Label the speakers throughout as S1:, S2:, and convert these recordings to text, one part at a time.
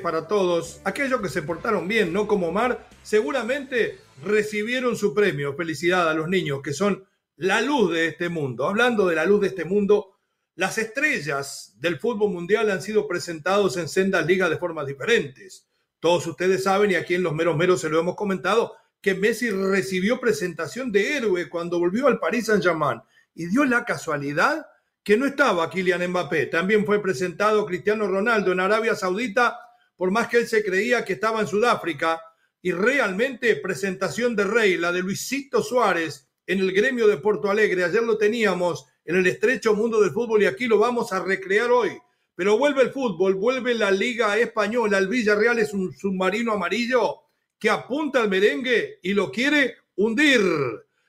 S1: Para todos. Aquellos que se portaron bien, no como Omar, seguramente recibieron su premio. Felicidad a los niños que son la luz de este mundo. Hablando de la luz de este mundo, las estrellas del fútbol mundial han sido presentados en sendas ligas de formas diferentes. Todos ustedes saben, y aquí en Los Meros Meros se lo hemos comentado, que Messi recibió presentación de héroe cuando volvió al Paris Saint-Germain y dio la casualidad que no estaba Kylian Mbappé. También fue presentado Cristiano Ronaldo en Arabia Saudita por más que él se creía que estaba en Sudáfrica, y realmente presentación de Rey, la de Luisito Suárez en el gremio de Porto Alegre. Ayer lo teníamos en el estrecho mundo del fútbol y aquí lo vamos a recrear hoy. Pero vuelve el fútbol, vuelve la Liga Española. El Villarreal es un submarino amarillo que apunta al merengue y lo quiere hundir.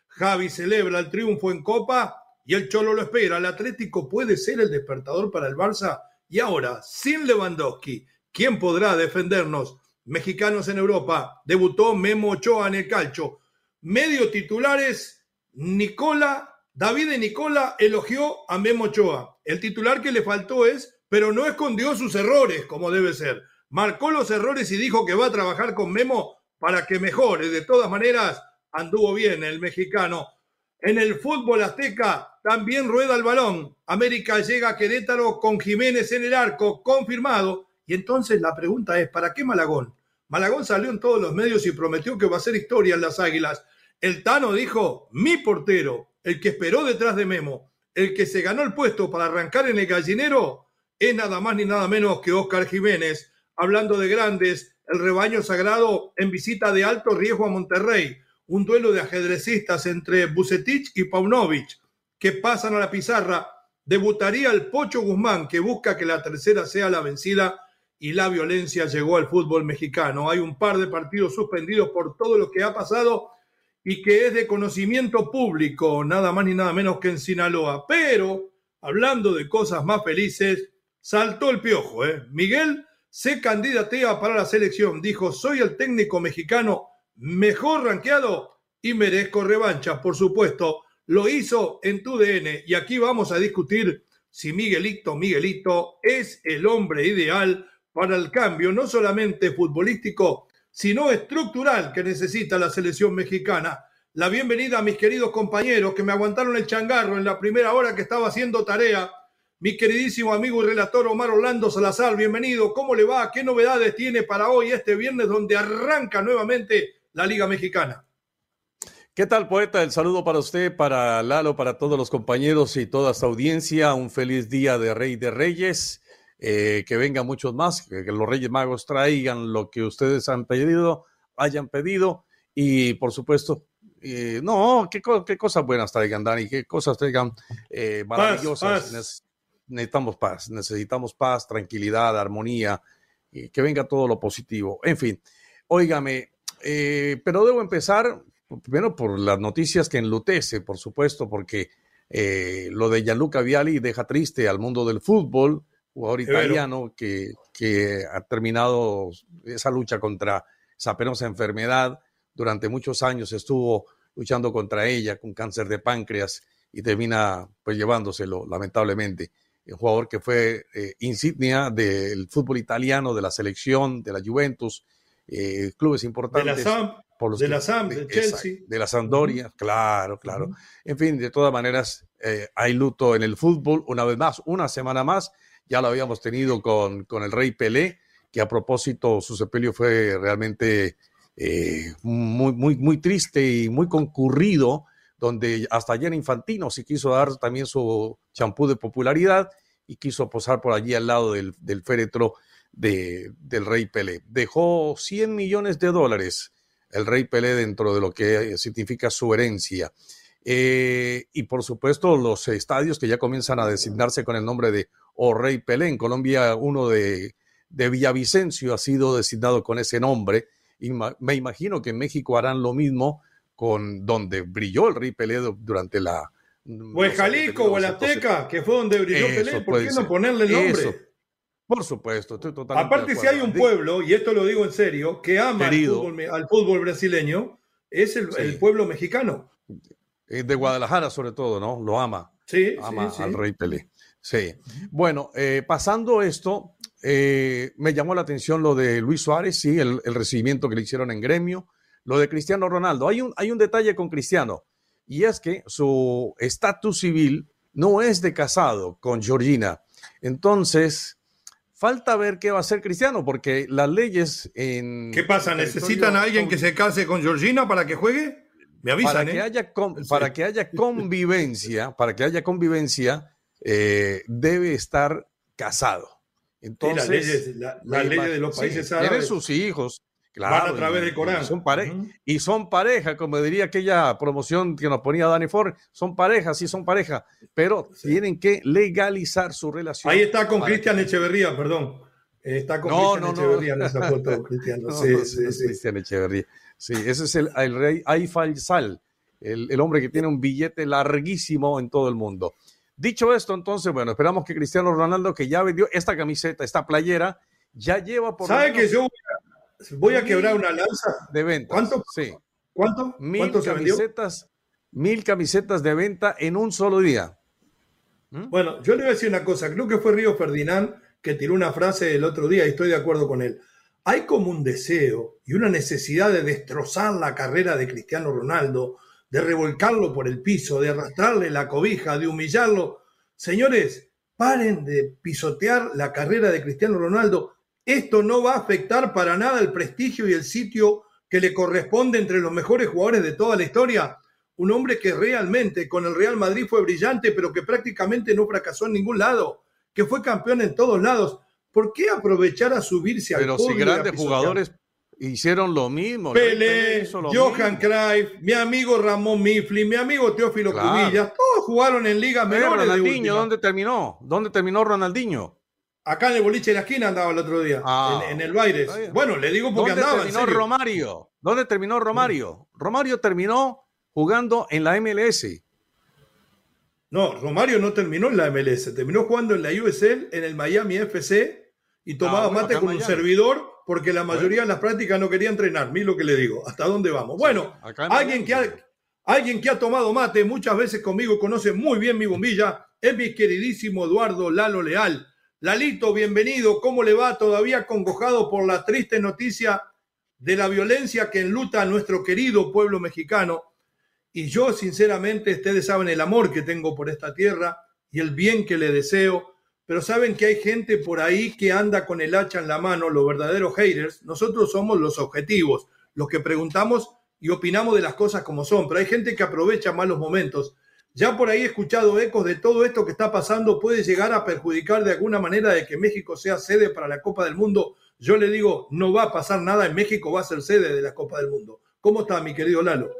S1: Javi celebra el triunfo en Copa y el Cholo lo espera. El Atlético puede ser el despertador para el Barça. Y ahora, sin Lewandowski, ¿Quién podrá defendernos? Mexicanos en Europa. Debutó Memo Ochoa en el calcho. Medio titulares, Nicola, David de Nicola elogió a Memo Ochoa. El titular que le faltó es, pero no escondió sus errores como debe ser. Marcó los errores y dijo que va a trabajar con Memo para que mejore. De todas maneras, anduvo bien el mexicano. En el fútbol azteca también rueda el balón. América llega a Querétaro con Jiménez en el arco, confirmado. Y entonces la pregunta es, ¿para qué Malagón? Malagón salió en todos los medios y prometió que va a hacer historia en las Águilas. El Tano dijo, mi portero, el que esperó detrás de Memo, el que se ganó el puesto para arrancar en el gallinero, es nada más ni nada menos que Oscar Jiménez. Hablando de grandes, el rebaño sagrado en visita de alto riesgo a Monterrey. Un duelo de ajedrecistas entre Bucetich y Paunovic, que pasan a la pizarra. Debutaría el Pocho Guzmán, que busca que la tercera sea la vencida y la violencia llegó al fútbol mexicano. Hay un par de partidos suspendidos por todo lo que ha pasado y que es de conocimiento público, nada más ni nada menos que en Sinaloa. Pero, hablando de cosas más felices, saltó el piojo. ¿eh? Miguel se candidatea para la selección. Dijo, soy el técnico mexicano mejor rankeado y merezco revancha. Por supuesto, lo hizo en tu DN y aquí vamos a discutir si Miguelito, Miguelito es el hombre ideal para el cambio, no solamente futbolístico, sino estructural que necesita la selección mexicana. La bienvenida a mis queridos compañeros que me aguantaron el changarro en la primera hora que estaba haciendo tarea. Mi queridísimo amigo y relator Omar Orlando Salazar, bienvenido. ¿Cómo le va? ¿Qué novedades tiene para hoy, este viernes, donde arranca nuevamente la Liga Mexicana?
S2: ¿Qué tal, poeta? El saludo para usted, para Lalo, para todos los compañeros y toda esta audiencia. Un feliz día de Rey de Reyes. Eh, que vengan muchos más, que, los Reyes Magos traigan lo que ustedes han pedido, hayan pedido y por supuesto, eh, no, qué, qué, cosas buenas traigan, Dani, qué cosas traigan eh, maravillosas. necesitamos paz, necesitamos paz, tranquilidad, armonía, y que venga todo lo positivo. En fin, óigame, pero debo empezar primero por las noticias que enlutece, por supuesto, porque lo de Gianluca Viali deja triste al mundo del fútbol, jugador italiano que, que, ha terminado esa lucha contra esa penosa enfermedad. Durante muchos años estuvo luchando contra ella con cáncer de páncreas y termina pues llevándoselo, lamentablemente. El jugador que fue eh, insignia del fútbol italiano, de la selección, de la Juventus, eh, clubes importantes.
S1: De la SAM, por los de, la SAM de, Chelsea.
S2: de la Sampdoria, claro, claro. En fin, de todas maneras, eh, hay luto en el fútbol, una vez más, una semana más ya lo habíamos tenido con, con el Rey Pelé que a propósito su sepelio fue realmente eh, muy, muy, muy triste y muy concurrido, donde hasta ayer Infantino sí quiso dar también su champú de popularidad y quiso posar por allí al lado del, féretro de, del rey Pelé. Dejó 100 millones de dólares el rey Pelé dentro de lo que significa su herencia. Eh, y por supuesto los estadios que ya comienzan a designarse con el nombre de O Rey Pelé. En Colombia uno de, de Villavicencio ha sido designado con ese nombre. Y me imagino que en México harán lo mismo con donde brilló el Rey Pelé durante la...
S1: O el Jalisco o el Azteca, que fue donde brilló Pelé. ¿Por qué no ponerle el nombre?
S2: Por supuesto, estoy totalmente
S1: Aparte, si hay un pueblo, y esto lo digo en serio, que ama al fútbol, brasileño, es el, pueblo mexicano.
S2: De Guadalajara, sobre todo, ¿no? Lo ama.
S1: Sí,
S2: ama al Rey Pelé. Sí. Bueno, eh, pasando esto, eh, me llamó la atención lo de Luis Suárez, sí, el, recibimiento que le hicieron en gremio. Lo de Cristiano Ronaldo. Hay un, hay un detalle con Cristiano, y es que su estatus civil no es de casado con Georgina. Entonces, Falta ver qué va a hacer Cristiano, porque las leyes en.
S1: ¿Qué pasa? ¿Necesitan a alguien que se case con Georgina para que juegue? Me avisan,
S2: para que
S1: ¿eh?
S2: haya Para que haya convivencia, para que haya convivencia, eh, debe estar casado. Entonces,
S1: la ley de los países árabes.
S2: Tienen sus hijos, Claro,
S1: a través del Corán.
S2: Y son, y son pareja, como diría aquella promoción que nos ponía Dani Ford, son pareja, sí son pareja, pero tienen que legalizar su relación.
S1: Ahí está con Cristian Echeverría, perdón. Está con Cristian Echeverría en esa foto, Cristian. sí, sí, sí.
S2: Cristian Echeverría. Sí, ese es el, el rey Aifal Sal, el, el hombre que tiene un billete larguísimo en todo el mundo. Dicho esto, entonces, bueno, esperamos que Cristiano Ronaldo, que ya vendió esta camiseta, esta playera, ya lleva por.
S1: ¿Sabe que yo Voy a quebrar una lanza.
S2: De venta.
S1: ¿Cuánto?
S2: Sí.
S1: ¿Cuánto?
S2: Mil camisetas, mil camisetas de venta en un solo día.
S1: ¿Mm? Bueno, yo le voy a decir una cosa. Creo que fue Río Ferdinand que tiró una frase el otro día y estoy de acuerdo con él. Hay como un deseo y una necesidad de destrozar la carrera de Cristiano Ronaldo, de revolcarlo por el piso, de arrastrarle la cobija, de humillarlo. Señores, paren de pisotear la carrera de Cristiano Ronaldo esto no va a afectar para nada el prestigio y el sitio que le corresponde entre los mejores jugadores de toda la historia. Un hombre que realmente con el Real Madrid fue brillante, pero que prácticamente no fracasó en ningún lado, que fue campeón en todos lados. ¿Por qué aprovechar a subirse al
S2: Pero si grandes jugadores hicieron lo mismo.
S1: Pelé, Johan Cruyff, mi amigo Ramón Mifflin, mi amigo Teófilo Cubillas, todos jugaron en ligas menores.
S2: Ronaldinho, ¿dónde terminó? ¿Dónde terminó Ronaldinho?
S1: Acá en el boliche de la esquina andaba el otro día, ah. en, el Baires. Bueno, le digo porque
S2: ¿Dónde
S1: andaba.
S2: terminó Romario? ¿Dónde terminó Romario? Romario terminó jugando en la MLS.
S1: No, Romario no terminó en la MLS, terminó jugando en la USL, en el Miami FC y tomaba ah, mate con un servidor porque la mayoría de las prácticas no quería entrenar. Mira lo que le digo, ¿hasta dónde vamos? Bueno, alguien que, ha, alguien que ha tomado mate muchas veces conmigo, conoce muy bien mi bombilla, es mi queridísimo Eduardo Lalo Leal Lalito, bienvenido. ¿Cómo le va? Todavía congojado por la triste noticia de la violencia que enluta a nuestro querido pueblo mexicano. Y yo, sinceramente, ustedes saben el amor que tengo por esta tierra y el bien que le deseo, pero saben que hay gente por ahí que anda con el hacha en la mano, los verdaderos haters. Nosotros somos los objetivos, los que preguntamos y opinamos de las cosas como son, pero hay gente que aprovecha malos momentos ya por ahí he escuchado ecos de todo esto que está pasando, puede llegar a perjudicar de alguna manera de que México sea sede para la Copa del Mundo. Yo le digo, no va a pasar nada, en México va a ser sede de la Copa del Mundo. ¿Cómo está, mi querido Lalo?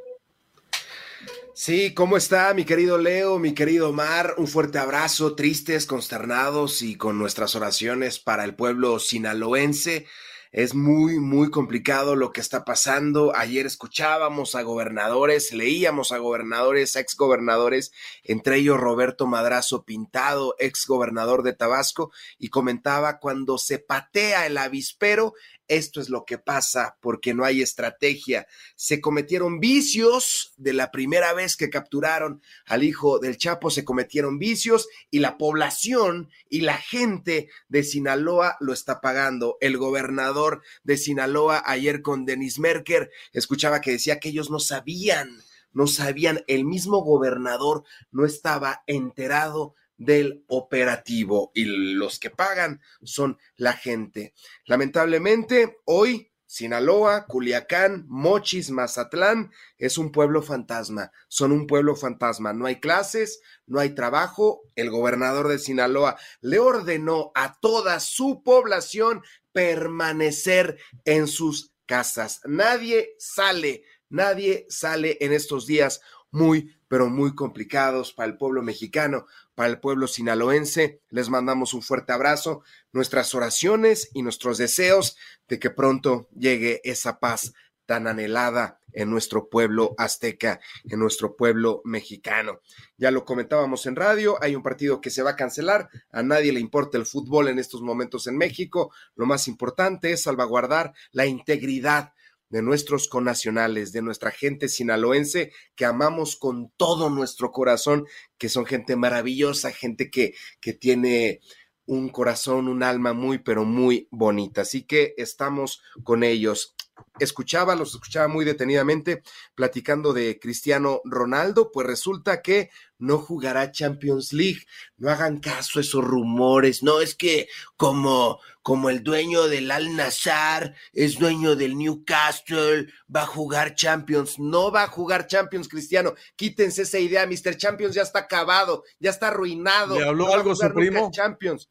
S3: Sí, ¿cómo está mi querido Leo, mi querido Mar? Un fuerte abrazo, tristes, consternados y con nuestras oraciones para el pueblo sinaloense. Es muy, muy complicado lo que está pasando. Ayer escuchábamos a gobernadores, leíamos a gobernadores, ex gobernadores, entre ellos Roberto Madrazo Pintado, ex gobernador de Tabasco, y comentaba cuando se patea el avispero, esto es lo que pasa porque no hay estrategia. Se cometieron vicios de la primera vez que capturaron al hijo del Chapo, se cometieron vicios y la población y la gente de Sinaloa lo está pagando. El gobernador de Sinaloa ayer con Denis Merker escuchaba que decía que ellos no sabían, no sabían, el mismo gobernador no estaba enterado del operativo y los que pagan son la gente. Lamentablemente, hoy Sinaloa, Culiacán, Mochis, Mazatlán es un pueblo fantasma, son un pueblo fantasma. No hay clases, no hay trabajo. El gobernador de Sinaloa le ordenó a toda su población permanecer en sus casas. Nadie sale, nadie sale en estos días muy, pero muy complicados para el pueblo mexicano, para el pueblo sinaloense. Les mandamos un fuerte abrazo, nuestras oraciones y nuestros deseos de que pronto llegue esa paz tan anhelada en nuestro pueblo azteca, en nuestro pueblo mexicano. Ya lo comentábamos en radio, hay un partido que se va a cancelar, a nadie le importa el fútbol en estos momentos en México, lo más importante es salvaguardar la integridad de nuestros conacionales, de nuestra gente sinaloense que amamos con todo nuestro corazón, que son gente maravillosa, gente que, que tiene un corazón, un alma muy, pero muy bonita. Así que estamos con ellos escuchaba, los escuchaba muy detenidamente platicando de Cristiano Ronaldo, pues resulta que no jugará Champions League. No hagan caso a esos rumores. No es que como como el dueño del Al Nassr es dueño del Newcastle, va a jugar Champions. No va a jugar Champions, Cristiano. Quítense esa idea, Mr. Champions ya está acabado, ya está arruinado.
S2: ¿Le habló algo su primo?
S3: Champions.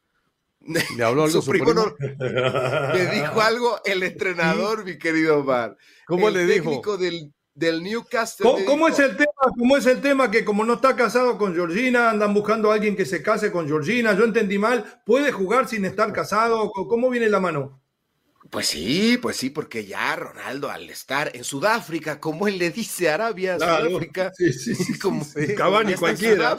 S2: ¿Le habló algo su, primo?
S3: le dijo algo el entrenador, mi querido Omar.
S2: ¿Cómo
S3: el
S2: le
S3: técnico Del, del Newcastle.
S1: ¿Cómo, es el tema? ¿Cómo es el tema que como no está casado con Georgina, andan buscando a alguien que se case con Georgina? Yo entendí mal. ¿Puede jugar sin estar casado? ¿Cómo viene la mano?
S3: Pues sí, pues sí, porque ya Ronaldo al estar en Sudáfrica, como él le dice Arabia, Sudáfrica,
S1: sí, sí, como un Cavani cualquiera,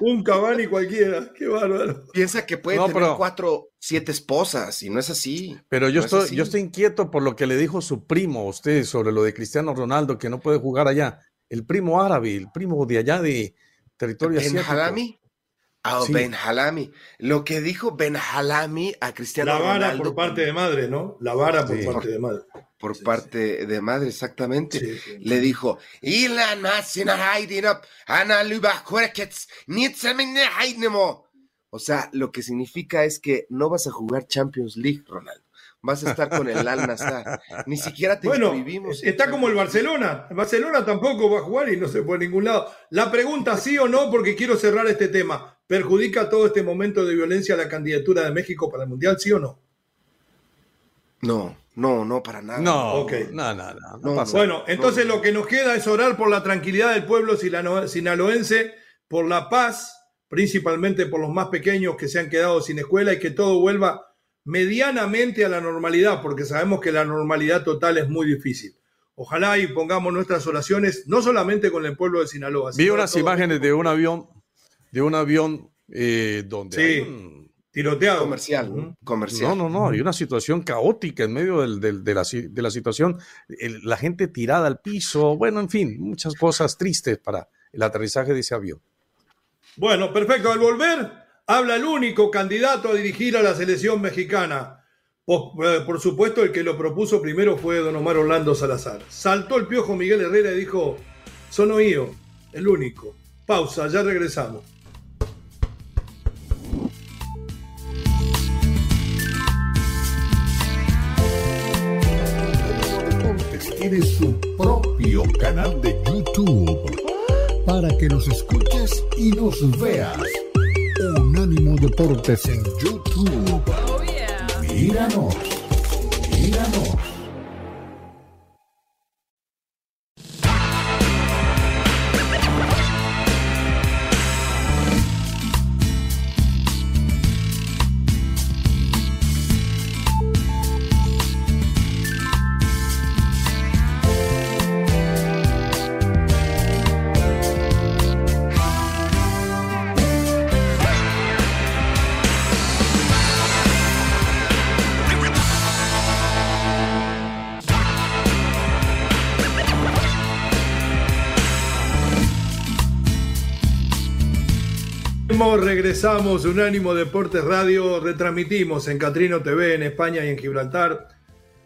S1: un Cavani cualquiera, qué bárbaro.
S3: Piensa que puede tener cuatro, siete esposas y no es así.
S2: Pero yo estoy, yo estoy inquieto por lo que le dijo su primo a usted sobre lo de Cristiano Ronaldo que no puede jugar allá, el primo árabe, el primo de allá de territorio asiático.
S3: A Ben Halami. Lo que dijo Ben Halami a Cristiano
S1: La vara por parte de madre, ¿no? La vara por parte de madre.
S3: Por parte de madre, exactamente. Le dijo, o sea, lo que significa es que no vas a jugar Champions League, Ronaldo vas a estar con el Al Nassr. Ni siquiera te bueno,
S1: Está como el Barcelona. El Barcelona tampoco va a jugar y no se fue a ningún lado. La pregunta sí o no, porque quiero cerrar este tema. ¿Perjudica todo este momento de violencia la candidatura de México para el Mundial, sí o no?
S3: No, no, no, para nada.
S2: No, ok. no, no, no,
S1: Bueno, entonces lo que nos queda es orar por la tranquilidad del pueblo sinaloense, por la paz, principalmente por los más pequeños que se han quedado sin escuela y que todo vuelva medianamente a la normalidad, porque sabemos que la normalidad total es muy difícil. Ojalá y pongamos nuestras oraciones, no solamente con el pueblo de Sinaloa.
S2: Vi unas imágenes de un avión de un avión eh, donde
S1: sí, tiroteado.
S3: Comercial, comercial.
S2: No, no, no, hay una situación caótica en medio del, de, la, de, la, situación. la gente tirada al piso, bueno, en fin, muchas cosas tristes para el aterrizaje de ese avión.
S1: Bueno, perfecto. Al volver, habla el único candidato a dirigir a la selección mexicana. Por, por, supuesto, el que lo propuso primero fue don Omar Orlando Salazar. Saltó el piojo Miguel Herrera y dijo, son oído, el único. Pausa, ya regresamos.
S4: Tiene su propio canal de YouTube para que nos escuches y nos veas. Unánimo Deportes en YouTube. Oh, míranos, míranos.
S1: Regresamos, Unánimo Deportes Radio, retransmitimos en Catrino TV, en España y en Gibraltar.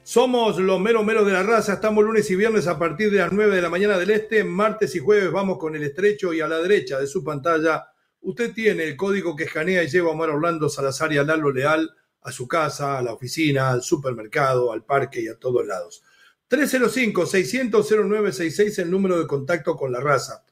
S1: Somos los meros meros de la raza, estamos lunes y viernes a partir de las 9 de la mañana del este, martes y jueves vamos con el estrecho y a la derecha de su pantalla usted tiene el código que escanea y lleva a Omar Orlando Salazar y a Lalo Leal a su casa, a la oficina, al supermercado, al parque y a todos lados. 305-600-0966 el número de contacto con la raza.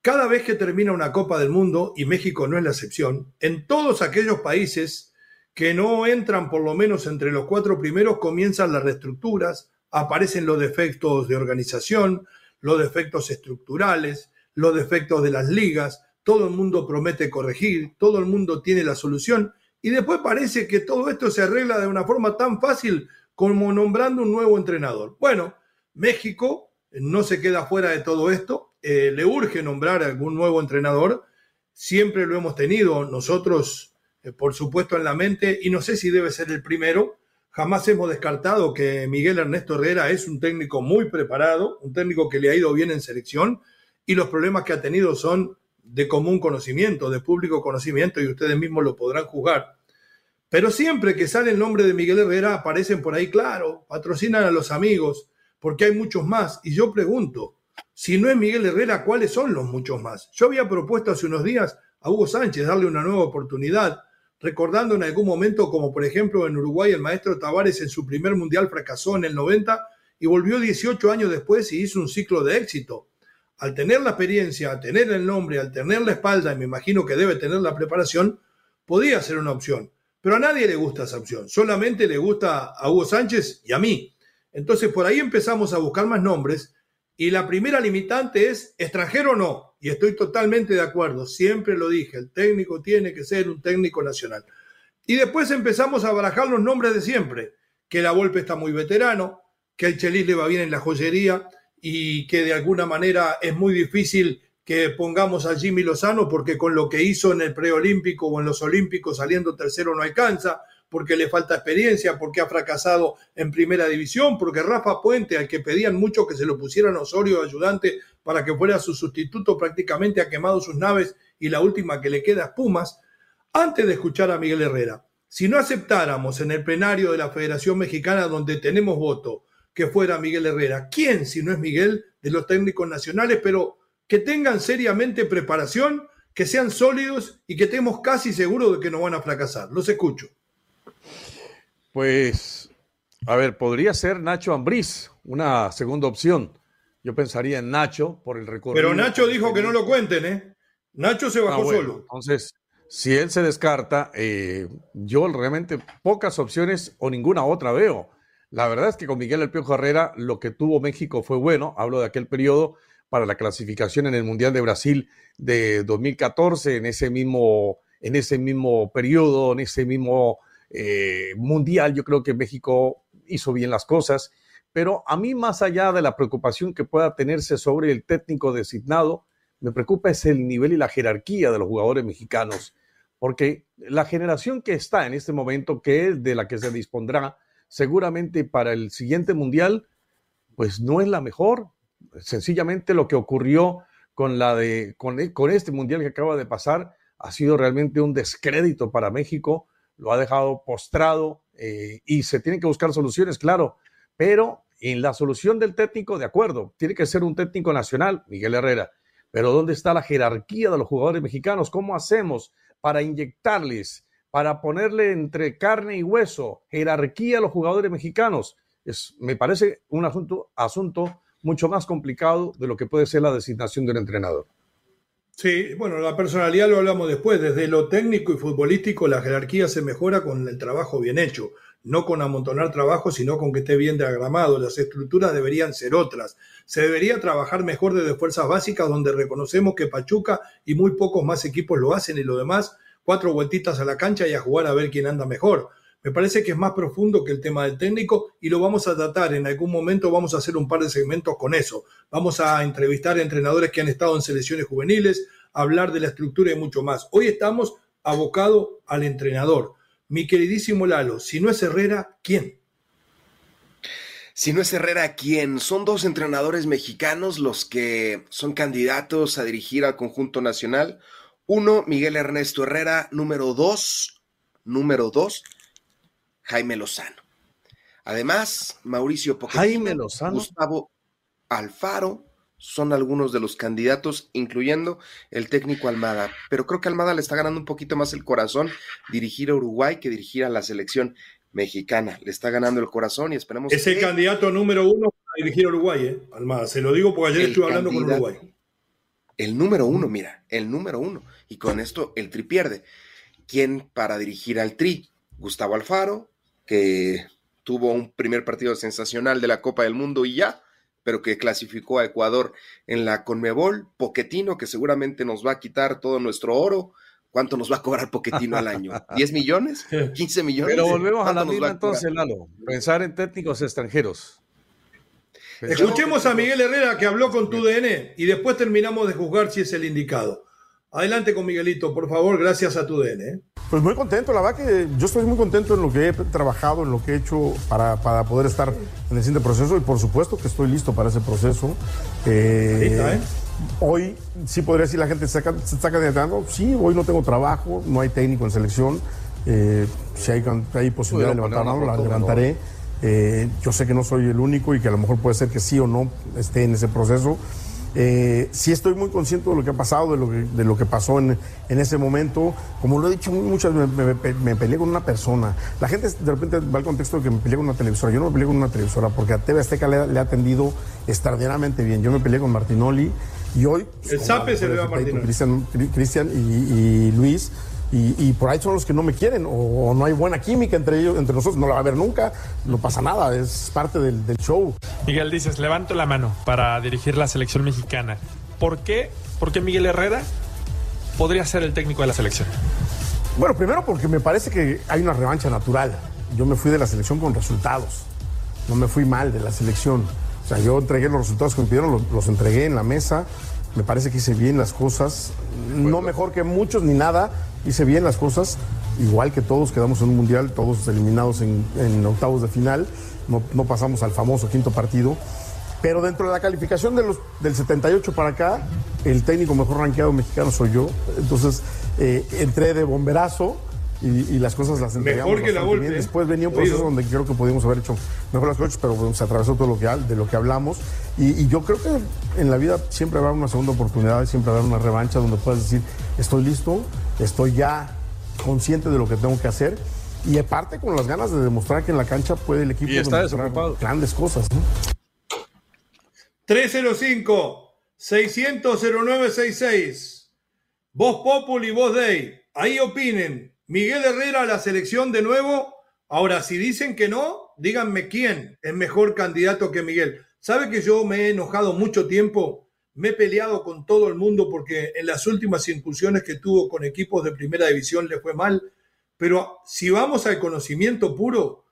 S1: Cada vez que termina una Copa del Mundo, y México no es la excepción, en todos aquellos países que no entran por lo menos entre los cuatro primeros comienzan las reestructuras, aparecen los defectos de organización, los defectos estructurales, los defectos de las ligas, todo el mundo promete corregir, todo el mundo tiene la solución y después parece que todo esto se arregla de una forma tan fácil como nombrando un nuevo entrenador. Bueno, México no se queda fuera de todo esto, eh, le urge nombrar algún nuevo entrenador, siempre lo hemos tenido nosotros, eh, por supuesto, en la mente y no sé si debe ser el primero. Jamás hemos descartado que Miguel Ernesto Herrera es un técnico muy preparado, un técnico que le ha ido bien en selección y los problemas que ha tenido son de común conocimiento, de público conocimiento, y ustedes mismos lo podrán juzgar. Pero siempre que sale el nombre de Miguel Herrera, aparecen por ahí, claro, patrocinan a los amigos, porque hay muchos más. Y yo pregunto, si no es Miguel Herrera, ¿cuáles son los muchos más? Yo había propuesto hace unos días a Hugo Sánchez darle una nueva oportunidad, recordando en algún momento como por ejemplo en Uruguay el maestro Tavares en su primer mundial fracasó en el 90 y volvió 18 años después y hizo un ciclo de éxito al tener la experiencia, al tener el nombre, al tener la espalda, y me imagino que debe tener la preparación, podía ser una opción. Pero a nadie le gusta esa opción, solamente le gusta a Hugo Sánchez y a mí. Entonces por ahí empezamos a buscar más nombres y la primera limitante es extranjero o no. Y estoy totalmente de acuerdo, siempre lo dije, el técnico tiene que ser un técnico nacional. Y después empezamos a barajar los nombres de siempre, que la Volpe está muy veterano, que el Chelis le va bien en la joyería, y que de alguna manera es muy difícil que pongamos a Jimmy Lozano porque con lo que hizo en el preolímpico o en los olímpicos saliendo tercero no alcanza, porque le falta experiencia, porque ha fracasado en primera división, porque Rafa Puente, al que pedían mucho que se lo pusieran Osorio ayudante para que fuera su sustituto, prácticamente ha quemado sus naves y la última que le queda es Pumas, antes de escuchar a Miguel Herrera. Si no aceptáramos en el plenario de la Federación Mexicana, donde tenemos voto, que fuera Miguel Herrera. ¿Quién si no es Miguel de los técnicos nacionales? Pero que tengan seriamente preparación, que sean sólidos y que estemos casi seguros de que no van a fracasar. Los escucho.
S2: Pues, a ver, podría ser Nacho Ambriz, una segunda opción. Yo pensaría en Nacho por el recorrido.
S1: Pero Nacho dijo que no lo cuenten, ¿eh? Nacho se bajó ah, solo.
S2: Entonces, si él se descarta, eh, yo realmente pocas opciones o ninguna otra veo. La verdad es que con Miguel El Piojo Herrera lo que tuvo México fue bueno. Hablo de aquel periodo para la clasificación en el Mundial de Brasil de 2014, en ese mismo, en ese mismo periodo, en ese mismo eh, Mundial, yo creo que México hizo bien las cosas. Pero a mí, más allá de la preocupación que pueda tenerse sobre el técnico designado, me preocupa es el nivel y la jerarquía de los jugadores mexicanos, porque la generación que está en este momento, que es de la que se dispondrá, seguramente para el siguiente mundial, pues no es la mejor. Sencillamente lo que ocurrió con, la de, con, este mundial que acaba de pasar ha sido realmente un descrédito para México, lo ha dejado postrado eh, y se tienen que buscar soluciones, claro, pero en la solución del técnico, de acuerdo, tiene que ser un técnico nacional, Miguel Herrera, pero ¿dónde está la jerarquía de los jugadores mexicanos? ¿Cómo hacemos para inyectarles para ponerle entre carne y hueso, jerarquía a los jugadores mexicanos. Es, me parece un asunto, asunto mucho más complicado de lo que puede ser la designación de un entrenador.
S1: Sí, bueno, la personalidad lo hablamos después. Desde lo técnico y futbolístico, la jerarquía se mejora con el trabajo bien hecho, no con amontonar trabajo, sino con que esté bien diagramado. Las estructuras deberían ser otras. Se debería trabajar mejor desde fuerzas básicas, donde reconocemos que Pachuca y muy pocos más equipos lo hacen y lo demás cuatro vueltitas a la cancha y a jugar a ver quién anda mejor. Me parece que es más profundo que el tema del técnico y lo vamos a tratar. En algún momento vamos a hacer un par de segmentos con eso. Vamos a entrevistar a entrenadores que han estado en selecciones juveniles, hablar de la estructura y mucho más. Hoy estamos abocados al entrenador. Mi queridísimo Lalo, si no es Herrera, ¿quién?
S3: Si no es Herrera, ¿quién? Son dos entrenadores mexicanos los que son candidatos a dirigir al conjunto nacional. Uno, Miguel Ernesto Herrera. Número dos, número dos, Jaime Lozano. Además, Mauricio
S2: Pochettino, Jaime Lozano.
S3: Gustavo Alfaro, son algunos de los candidatos, incluyendo el técnico Almada. Pero creo que Almada le está ganando un poquito más el corazón dirigir a Uruguay que dirigir a la selección mexicana. Le está ganando el corazón y esperemos
S1: es el candidato número uno para dirigir a Uruguay, ¿eh? Almada. Se lo digo porque ayer estuve hablando con Uruguay.
S3: El número uno, mira, el número uno. Y con esto el Tri pierde. ¿Quién para dirigir al Tri? Gustavo Alfaro, que tuvo un primer partido sensacional de la Copa del Mundo y ya pero que clasificó a Ecuador en la Conmebol, Poquetino, que seguramente nos va a quitar todo nuestro oro. ¿Cuánto nos va a cobrar Poquetino al año? ¿10 millones? ¿15 millones?
S2: Pero volvemos a la misma entonces, Lalo. Pensar en técnicos extranjeros.
S1: Escuchemos a Miguel Herrera que habló con tu DN y después terminamos de juzgar si es el indicado. Adelante con Miguelito, por favor, gracias a tu DN. ¿Eh?
S5: Pues muy contento, la verdad que yo estoy muy contento en lo que he trabajado, en lo que he hecho para, para poder estar en el siguiente proceso y por supuesto que estoy listo para ese proceso. Eh, ¿eh? Hoy sí podría decir la gente se está, se está candidatando, sí, hoy no tengo trabajo, no hay técnico en selección, eh, si hay, hay posibilidad de levantar la la levantaré. yo sé que no soy el único y que a lo mejor puede ser que sí o no esté en ese proceso. Eh, sí estoy muy consciente de lo que ha pasado, de lo que, de lo que pasó en, en ese momento. Como lo he dicho muchas veces, me, peleé con una persona. La gente de repente va al contexto de que me peleé con una televisora. Yo no me peleé con una televisora porque a TV Azteca le, le ha atendido extraordinariamente bien. Yo me peleé con Martinoli y hoy...
S1: Pues, El SAPE se le va a
S5: Cristian, Cristian y, y Luis y, por ahí son los que no me quieren o, no hay buena química entre ellos, entre nosotros, no la va a haber nunca, no pasa nada, es parte del, show.
S6: Miguel dices, levanto la mano para dirigir la selección mexicana. ¿Por qué? Porque Miguel Herrera podría ser el técnico de la selección.
S5: Bueno, primero porque me parece que hay una revancha natural. Yo me fui de la selección con resultados, no me fui mal de la selección. O sea, yo entregué los resultados que me pidieron, los entregué en la mesa. Me parece que hice bien las cosas, no mejor que muchos ni nada, hice bien las cosas, igual que todos quedamos en un mundial, todos eliminados en, octavos de final, no, pasamos al famoso quinto partido. Pero dentro de la calificación de los, del 78 para acá, el técnico mejor rankeado mexicano soy yo. Entonces eh, entré de bomberazo y, las cosas las entregamos
S1: Mejor que la Volpe.
S5: Después venía un proceso donde creo que pudimos haber hecho mejor las cosas, pero se atravesó todo lo que, de lo que hablamos. Y, y, yo creo que en la vida siempre habrá una segunda oportunidad, siempre habrá una revancha donde puedas decir, estoy listo, estoy ya consciente de lo que tengo que hacer. Y aparte con las ganas de demostrar que en la cancha puede el equipo
S2: y está desocupado.
S5: grandes cosas.
S1: 305 600 0966 Voz Populi, Voz Day. Ahí opinen. Miguel Herrera a la selección de nuevo. Ahora, si dicen que no, díganme quién es mejor candidato que Miguel. ¿Sabe que yo me he enojado mucho tiempo? Me he peleado con todo el mundo porque en las últimas incursiones que tuvo con equipos de primera división le fue mal. Pero si vamos al conocimiento puro,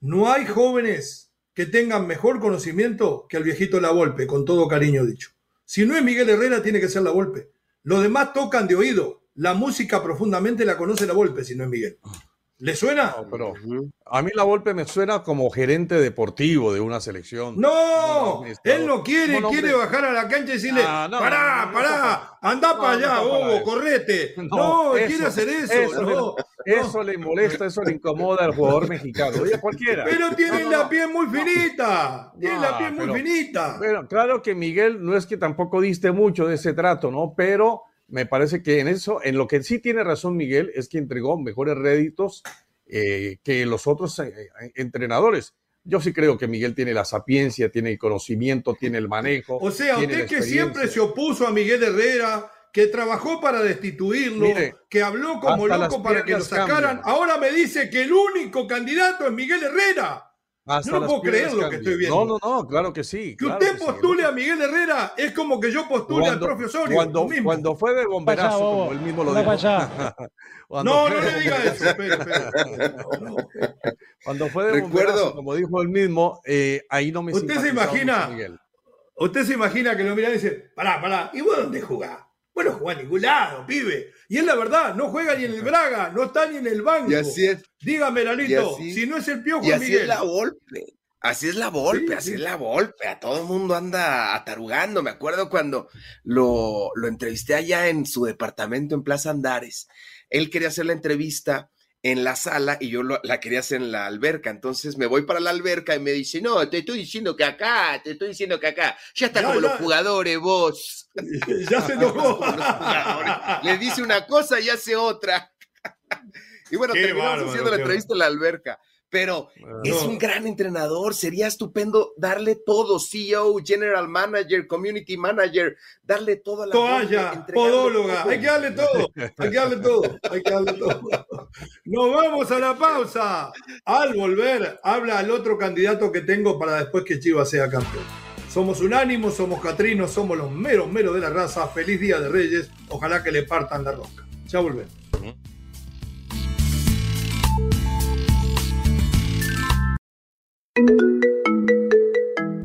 S1: no hay jóvenes que tengan mejor conocimiento que el viejito La Volpe, con todo cariño dicho. Si no es Miguel Herrera, tiene que ser La Volpe. Los demás tocan de oído, la música profundamente la conoce la Volpe, si no es Miguel. ¿Le suena?
S2: pero a mí la Volpe me suena como gerente deportivo de una selección.
S1: No, él no quiere, quiere bajar a la cancha y decirle, ah, pará, pará, anda para allá, Hugo, correte. No, quiere hacer eso.
S2: Eso, le, molesta, eso le incomoda al jugador mexicano. Oye, cualquiera.
S1: Pero tiene la piel muy finita, tiene la piel muy finita.
S2: Pero claro que Miguel no es que tampoco diste mucho de ese trato, ¿no? Pero me parece que en eso, en lo que sí tiene razón Miguel, es que entregó mejores réditos eh, que los otros eh, eh, entrenadores. Yo sí creo que Miguel tiene la sapiencia, tiene el conocimiento, tiene el manejo.
S1: O sea, usted que siempre se opuso a Miguel Herrera, que trabajó para destituirlo, que habló como loco para que lo sacaran, ahora me dice que el único candidato es Miguel Herrera. Yo no puedo creer lo que estoy viendo.
S2: No, no, no, claro que sí.
S1: Que usted postule a Miguel Herrera es como que yo postule al propio Osorio.
S2: Cuando, cuando fue de bomberazo, como él mismo lo dijo.
S1: no, no le diga eso.
S2: Cuando fue de bomberazo, como dijo él mismo, eh, ahí no me
S1: Usted se imagina, usted se imagina que lo mira y dice, pará, pará, ¿y vos dónde jugás? Bueno, juega a ningún lado, pibe. Y es la verdad, no juega ni en el Braga, no está ni en el banco.
S3: Y así es.
S1: Dígame, Lalito, si no es el Piojo
S3: Y así es la golpe. Así es la golpe, así es la golpe. A todo el mundo anda atarugando. Me acuerdo cuando lo, lo entrevisté allá en su departamento en Plaza Andares. Él quería hacer la entrevista en la sala y yo la quería hacer en la alberca. Entonces me voy para la alberca y me dice, no, te estoy diciendo que acá, te estoy diciendo que acá. Ya está como los jugadores, vos.
S1: Ya se enojó.
S3: Le dice una cosa y hace otra. y bueno, terminamos haciendo la entrevista en la alberca pero es un gran entrenador, sería estupendo darle todo, CEO, General Manager, Community Manager, darle toda la...
S1: Toalla, podóloga, hay que darle todo, hay que darle todo, hay que darle todo. Nos vamos a la pausa. Al volver, habla al otro candidato que tengo para después que Chivas sea campeón. Somos unánimos, somos catrinos, somos los meros meros de la raza. Feliz Día de Reyes. Ojalá que le partan la roca. Ya volvemos.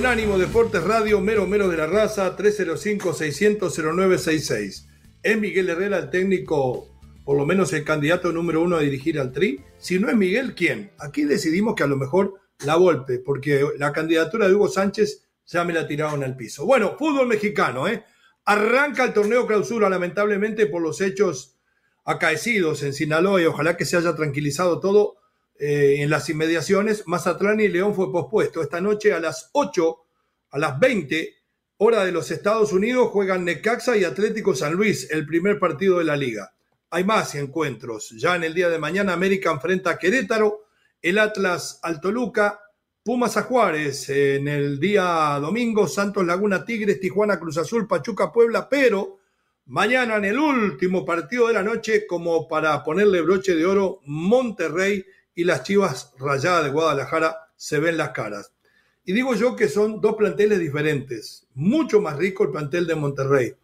S1: Unánimo Deportes Radio, mero mero de la raza, 305-600-0966. ¿Es Miguel Herrera el técnico, por lo menos el candidato número uno a dirigir al Tri? Si no es Miguel, ¿quién? Aquí decidimos que a lo mejor la golpe, porque la candidatura de Hugo Sánchez ya me la tiraron al piso. Bueno, fútbol mexicano, ¿eh? Arranca el torneo clausura, lamentablemente, por los hechos acaecidos en Sinaloa y ojalá que se haya tranquilizado todo eh, en las inmediaciones, Mazatlán y León fue pospuesto. Esta noche a las 8, a las 20, hora de los Estados Unidos, juegan Necaxa y Atlético San Luis, el primer partido de la liga. Hay más encuentros. Ya en el día de mañana, América enfrenta a Querétaro, el Atlas al Toluca, Pumas a Juárez. En el día domingo, Santos Laguna Tigres, Tijuana Cruz Azul, Pachuca Puebla, pero mañana en el último partido de la noche, como para ponerle broche de oro, Monterrey y las Chivas Rayadas de Guadalajara se ven las caras. Y digo yo que son dos planteles diferentes. Mucho más rico el plantel de Monterrey.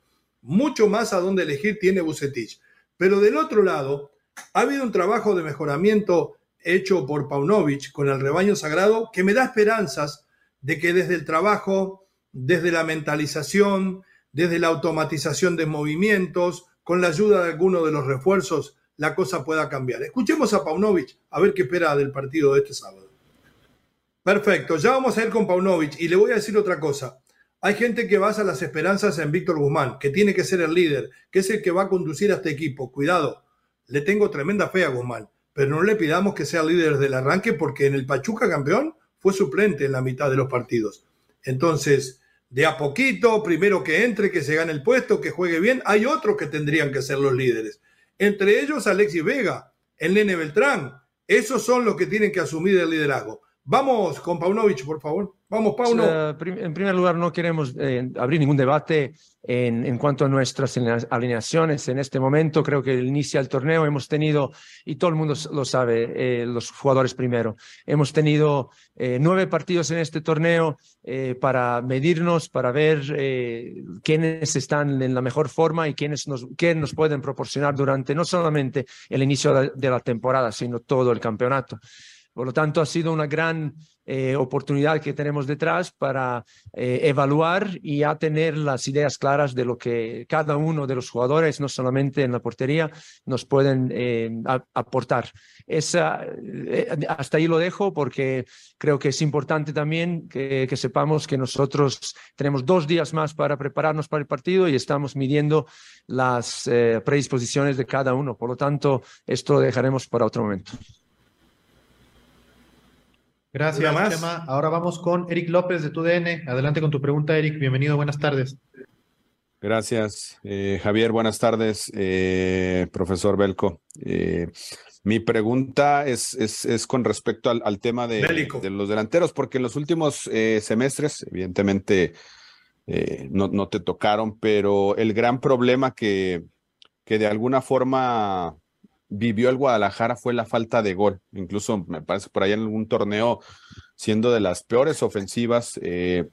S1: Mucho más a dónde elegir tiene Bucetich. Pero del otro lado, ha habido un trabajo de mejoramiento hecho por Paunovic con el rebaño sagrado que me da esperanzas de que desde el trabajo, desde la mentalización, desde la automatización de movimientos, con la ayuda de algunos de los refuerzos la cosa pueda cambiar. Escuchemos a Paunovic a ver qué espera del partido de este sábado. Perfecto, ya vamos a ir con Paunovic y le voy a decir otra cosa. Hay gente que basa las esperanzas en Víctor Guzmán, que tiene que ser el líder, que es el que va a conducir a este equipo. Cuidado, le tengo tremenda fe a Guzmán, pero no le pidamos que sea líder del arranque porque en el Pachuca campeón fue suplente en la mitad de los partidos. Entonces, de a poquito, primero que entre, que se gane el puesto, que juegue bien, hay otros que tendrían que ser los líderes entre ellos Alexis Vega, el Nene Beltrán. Esos son los que tienen que asumir el liderazgo. Vamos con Paunovic, por favor. Vamos, Pauno.
S7: en primer lugar, no queremos eh, abrir ningún debate en, cuanto a nuestras alineaciones. En este momento, creo que el torneo, hemos tenido, y todo el mundo lo sabe, eh, los jugadores primero, hemos tenido eh, nueve partidos en este torneo para medirnos, para ver quiénes están en la mejor forma y quiénes nos, quién nos pueden proporcionar durante no solamente el inicio de la temporada, sino todo el campeonato. Por lo tanto, ha sido una gran eh, oportunidad que tenemos detrás para eh, evaluar y a tener las ideas claras de lo que cada uno de los jugadores, no solamente en la portería, nos pueden eh, aportar. Esa, hasta ahí lo dejo porque creo que es importante también que, que sepamos que nosotros tenemos dos días más para prepararnos para el partido y estamos midiendo las predisposiciones de cada uno. Por lo tanto, esto lo dejaremos para otro momento.
S8: Gracias, Ahora vamos con Eric López de TUDN. Adelante con tu pregunta, Eric. Bienvenido, buenas tardes.
S9: Gracias, eh, Javier. Buenas tardes, eh, profesor Belco. Eh, Mi pregunta es, es, con respecto al, tema de, de, los delanteros, porque en los últimos eh, semestres, evidentemente, eh, no, no, te tocaron, pero el gran problema que, que de alguna forma vivió el Guadalajara fue la falta de gol. Incluso me parece por ahí en algún torneo, siendo de las peores ofensivas, eh,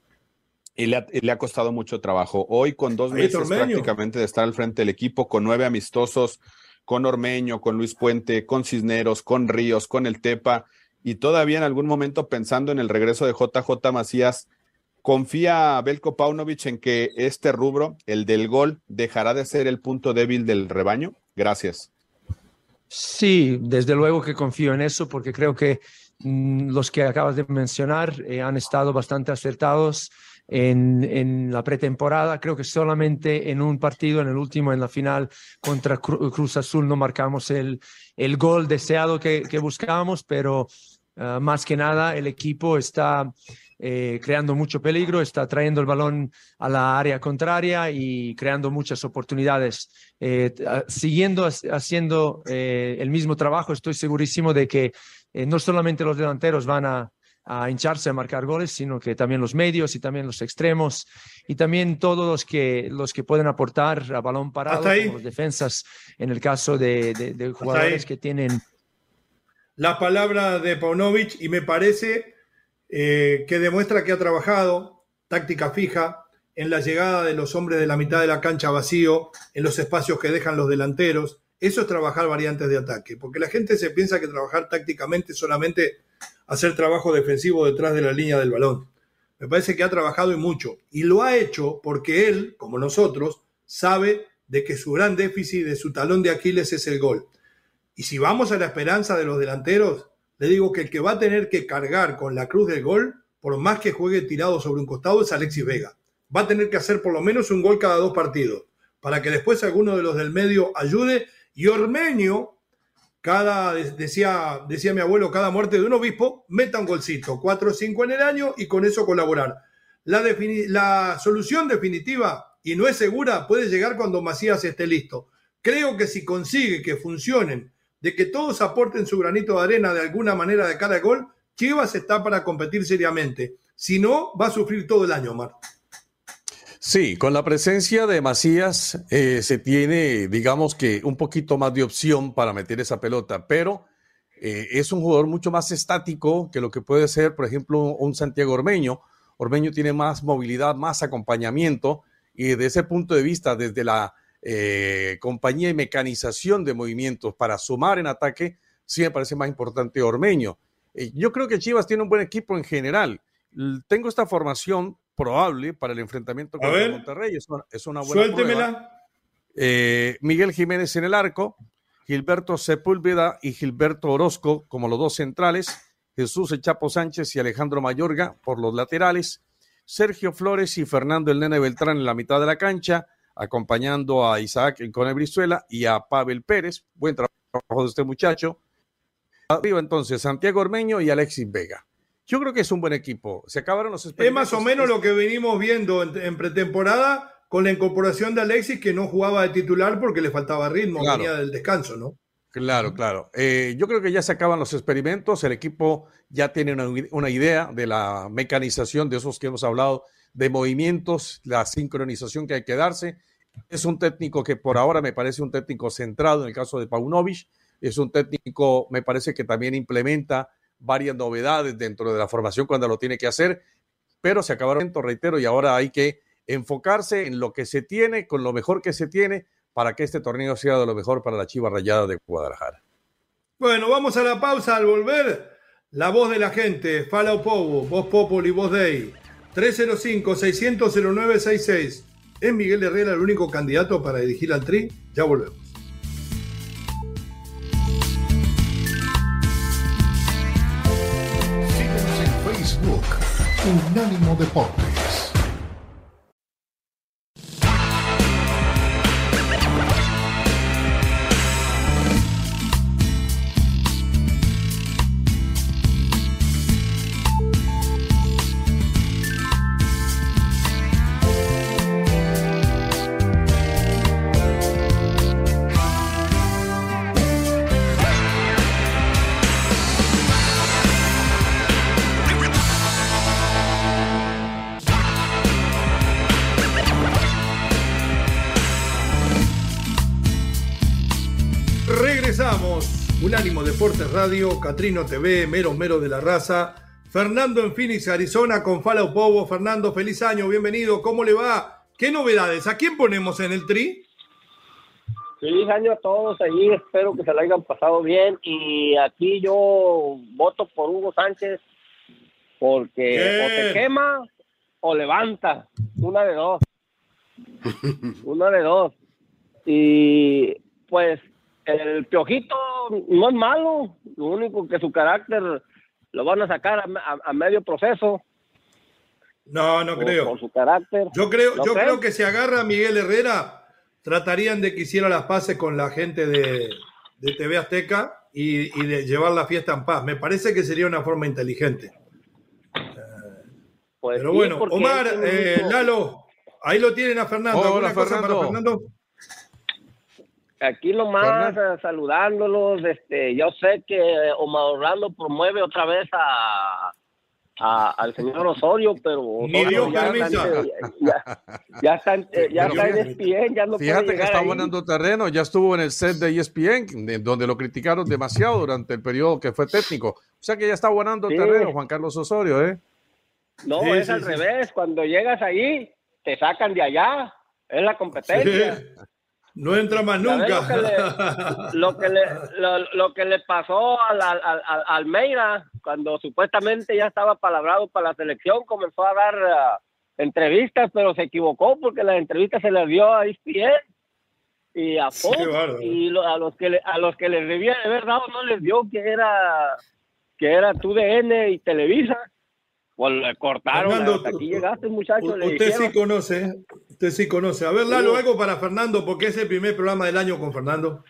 S9: y le ha, costado mucho trabajo. Hoy, con dos meses prácticamente de estar al frente del equipo, con nueve amistosos, con Ormeño, con Luis Puente, con Cisneros, con Ríos, con el Tepa, y todavía en algún momento pensando en el regreso de JJ Macías, ¿confía Belko Paunovic en que este rubro, el del gol, dejará de ser el punto débil del rebaño? Gracias.
S7: Sí, desde luego que confío en eso porque creo que mm, los que acabas de mencionar eh, han estado bastante acertados en, la pretemporada. Creo que solamente en un partido, en el último, en la final contra Cruz Azul, no marcamos el, gol deseado que, buscábamos, pero ah, más que nada el equipo está eh, creando mucho peligro, está trayendo el balón a la área contraria y creando muchas oportunidades. Eh, ah, siguiendo haciendo eh, el mismo trabajo, estoy segurísimo de que no solamente los delanteros van a, a hincharse a marcar goles, sino que también los medios y también los extremos y también todos los que, los que pueden aportar a balón parado, como los defensas, en el caso de, jugadores que tienen...
S1: La palabra de Paunovic y me parece eh, que demuestra que ha trabajado táctica fija en la llegada de los hombres de la mitad de la cancha vacío, en los espacios que dejan los delanteros. Eso es trabajar variantes de ataque, porque la gente se piensa que trabajar tácticamente solamente hacer trabajo defensivo detrás de la línea del balón. Me parece que ha trabajado y mucho. Y lo ha hecho porque él, como nosotros, sabe de que su gran déficit de su talón de Aquiles es el gol. Y si vamos a la esperanza de los delanteros, le digo que el que va a tener que cargar con la cruz del gol, por más que juegue tirado sobre un costado, es Alexis Vega. Va a tener que hacer por lo menos un gol cada dos partidos, para que después alguno de los del medio ayude. Y Ormeño, cada, decía, decía mi abuelo, cada muerte de un obispo, meta un golcito, cuatro o cinco en el año y con eso colaborar. La, la solución definitiva y no es segura puede llegar cuando Macías esté listo. Creo que si consigue que funcionen, de que todos aporten su granito de arena de alguna manera de cada gol, Chivas está para competir seriamente. Si no, va a sufrir todo el año, Omar.
S2: Sí, con la presencia de Macías eh, se tiene, digamos que, un poquito más de opción para meter esa pelota, pero eh, es un jugador mucho más estático que lo que puede ser, por ejemplo, un Santiago Ormeño. Ormeño tiene más movilidad, más acompañamiento, y desde ese punto de vista, desde la eh, compañía y mecanización de movimientos para sumar en ataque, sí me parece más importante Ormeño. yo creo que Chivas tiene un buen equipo en general. Tengo esta formación probable para el enfrentamiento con Monterrey. Es una, buena Suéltemela. Eh, Miguel Jiménez en el arco, Gilberto Sepúlveda y Gilberto Orozco como los dos centrales, Jesús Echapo Sánchez y Alejandro Mayorga por los laterales, Sergio Flores y Fernando El Nene Beltrán en la mitad de la cancha, acompañando a Isaac con Brizuela y a Pavel Pérez. Buen trabajo de este muchacho. Arriba entonces Santiago Ormeño y Alexis Vega. Yo creo que es un buen equipo. Se acabaron los
S1: Es más o menos lo que venimos viendo en, pretemporada con la incorporación de Alexis, que no jugaba de titular porque le faltaba ritmo, venía del descanso, ¿no?
S2: Claro, claro. Eh, yo creo que ya se acaban los experimentos, el equipo ya tiene una, idea de la mecanización de esos que hemos hablado, de movimientos, la sincronización que hay que darse. Es un técnico que por ahora me parece un técnico centrado en el caso de Paunovic, es un técnico, me parece que también implementa varias novedades dentro de la formación cuando lo tiene que hacer, pero se acabaron, reitero, y ahora hay que enfocarse en lo que se tiene, con lo mejor que se tiene, para que este torneo sea de lo mejor para la Chiva Rayada de Guadalajara.
S1: Bueno, vamos a la pausa al volver. La voz de la gente, Fala Povo, Voz Populi, Voz Dei, 305-600-0966. ¿Es Miguel Herrera el único candidato para dirigir al Tri? Ya volvemos.
S4: Unánimo Deporte.
S1: Unánimo Deportes Radio, Catrino TV, Mero Mero de la Raza, Fernando en Phoenix, Arizona, con Fala Povo. Fernando, feliz año, bienvenido. ¿Cómo le va? ¿Qué novedades? ¿A quién ponemos en el tri?
S10: Feliz año a todos ahí, espero que se lo hayan pasado bien. Y aquí yo voto por Hugo Sánchez porque o te quema o levanta, una de dos. una de dos. Y pues el piojito no es malo, lo único que su carácter lo van a sacar a, medio proceso.
S1: No, no creo.
S10: Por su carácter.
S1: Yo creo, yo creo que si agarra a Miguel Herrera, tratarían de que hiciera las paces con la gente de, TV Azteca y, de llevar la fiesta en paz. Me parece que sería una forma inteligente. Pues Pero bueno, Omar, eh, Lalo, ahí lo tienen a Fernando.
S2: Hola, Fernando?
S10: Aquí nomás más saludándolos. Este, yo sé que Omar Orlando promueve otra vez a, al señor Osorio, pero
S1: Ni Dios ya, está,
S10: ya, está, ya está en ESPN, ya no
S2: Fíjate
S10: que
S2: está ganando terreno, ya estuvo en el set de ESPN, donde lo criticaron demasiado durante el periodo que fue técnico. O sea que ya está ganando terreno Juan Carlos Osorio, ¿eh?
S10: No, es al revés. Cuando llegas ahí, te sacan de allá. Es la competencia.
S1: No entra más nunca.
S10: Lo que le, lo que le, pasó a, Almeida, cuando supuestamente ya estaba palabrado para la selección, comenzó a dar uh, entrevistas, pero se equivocó porque las entrevistas se las dio a ESPN y a Fox. y a los que le, a los que les debía de haber dado no les dio que era que era TUDN y Televisa. Pues le cortaron. hasta aquí llegaste, muchacho.
S1: Usted sí conoce, usted sí conoce. A ver, Lalo, algo para Fernando, porque es el primer programa del año con Fernando.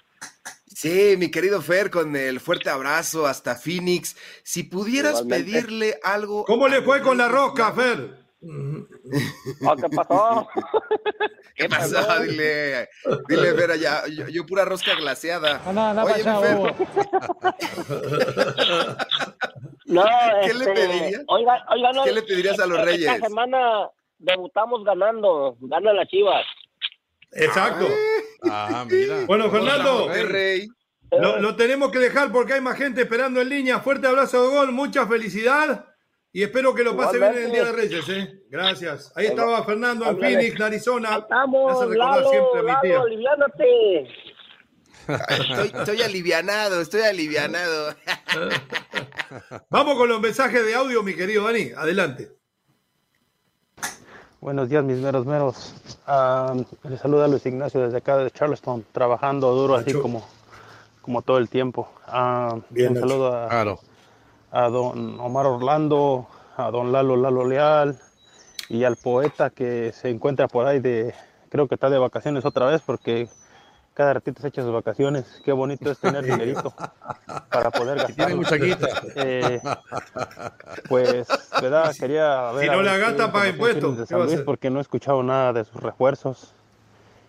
S3: Sí, mi querido Fer, con el fuerte abrazo hasta Phoenix. Si pudieras pedirle algo.
S1: ¿Cómo le fue con la rosca, Fer?
S10: ¿Qué pasó?
S3: ¿Qué pasó? Dile, dile, Fer, allá, yo, pura rosca glaseada. Oye, Fer.
S10: No,
S3: ¿Qué le este, pedirías? ¿Qué le pedirías a los Reyes?
S10: Esta semana debutamos ganando, gana la Chivas.
S1: Exacto.
S2: Ah, mira.
S1: Bueno, Fernando, lo, lo, tenemos que dejar porque hay más gente esperando en línea. Fuerte abrazo de gol, mucha felicidad y espero que lo pase bien en el Día de Reyes. ¿eh? Gracias. Ahí estaba Fernando en Phoenix, Arizona.
S10: Estamos, Lalo, siempre a mi tía.
S3: Estoy, estoy, alivianado, estoy alivianado.
S1: Vamos con los mensajes de audio, mi querido Dani. Adelante.
S11: Buenos días, mis meros meros. Uh, les saluda Luis Ignacio desde acá de Charleston, trabajando duro así como, como todo el tiempo. Uh, un saludo a, a don Omar Orlando, a don Lalo Lalo Leal y al poeta que se encuentra por ahí de, creo que está de vacaciones otra vez porque cada ratito se echa sus vacaciones. Qué bonito es tener dinerito para poder gastar.
S1: Tiene mucha guita.
S11: Eh, pues, ¿verdad? Quería ver.
S1: Si no la gasta, paga impuestos.
S11: De San Luis porque no he escuchado nada de sus refuerzos.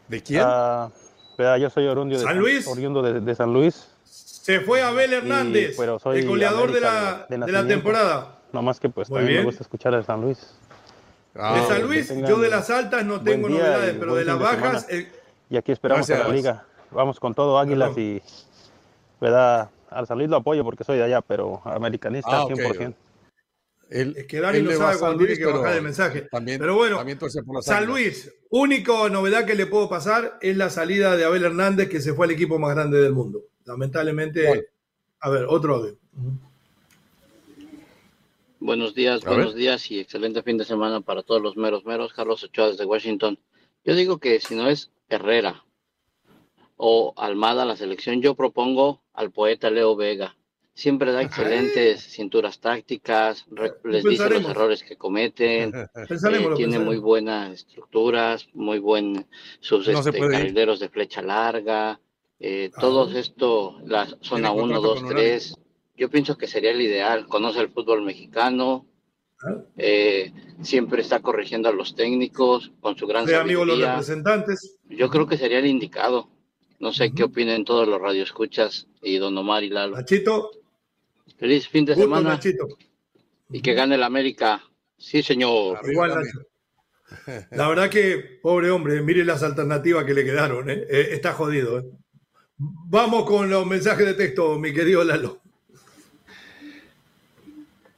S1: ¿De quién? Uh,
S11: ¿verdad? Yo soy oriundo de
S1: San Luis.
S11: Oriundo de, de, San Luis.
S1: Se fue Abel Hernández, el goleador de la, de, la temporada.
S11: No más que pues también me gusta escuchar de San Luis.
S1: Ah, de San Luis, yo de las altas no tengo novedades, pero de las bajas.
S11: Y aquí esperamos a la liga. Vamos con todo, Águilas y. ¿Verdad? Al San Luis lo apoyo porque soy de allá, pero americanista ah, 100%.
S1: es que Dani no sabe cuándo tiene que bajar el mensaje. pero bueno, San Luis, única novedad que le puedo pasar es la salida de Abel Hernández, que se fue al equipo más grande del mundo. Lamentablemente, a ver, otro audio.
S12: Buenos días, buenos días y excelente fin de semana para todos los meros meros. Carlos Ochoa desde Washington. Yo digo que si no es Herrera o Almada la selección, yo propongo al poeta Leo Vega. Siempre da excelentes cinturas tácticas, les dice los errores que cometen, eh, tiene muy buenas estructuras, muy buen sus este, carrileros de flecha larga, eh, todo esto, la zona 1, 2, 3. Yo pienso que sería el ideal. Conoce el fútbol mexicano, eh, siempre está corrigiendo a los técnicos con su gran
S1: amigo los representantes.
S12: Yo creo que sería el indicado. No sé qué opinen todos los radioescuchas y don Omar y Lalo.
S1: Nachito.
S12: Feliz fin de semana. Y que gane el América. Sí, señor.
S1: Igual, La verdad que, pobre hombre, mire las alternativas que le quedaron. ¿eh? Eh, está jodido. Vamos con los mensajes de texto, mi querido Lalo.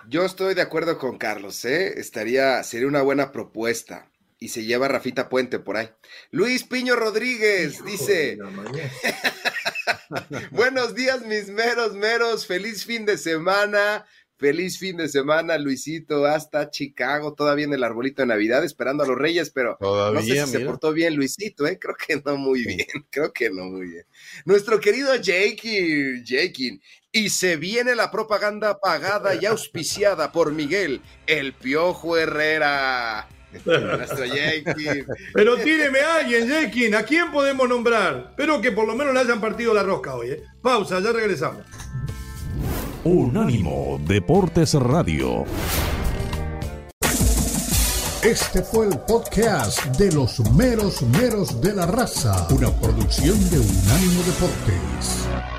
S3: Yo estoy de acuerdo con Carlos, ¿eh? Estaría, sería una buena propuesta. Y se lleva Rafita Puente por ahí. Luis Piño Rodríguez dice: Buenos días, mis meros, meros. Feliz fin de semana. Feliz fin de semana, Luisito, hasta Chicago, todavía en el arbolito de Navidad, esperando a los Reyes, pero no sé si se portó bien Luisito, ¿eh? creo que no muy bien, creo que no muy bien. Nuestro querido Jakey, Jakey, y se viene la propaganda pagada y auspiciada por Miguel, el Piojo Herrera. Nuestro.
S1: Pero tíreme a alguien, Jakey, ¿a quién podemos nombrar? Espero que por lo menos le hayan partido la rosca hoy. ¿eh? Pausa, ya regresamos.
S4: Unánimo Deportes Radio. Este fue el podcast de los meros meros de la raza, una producción de Unánimo Deportes.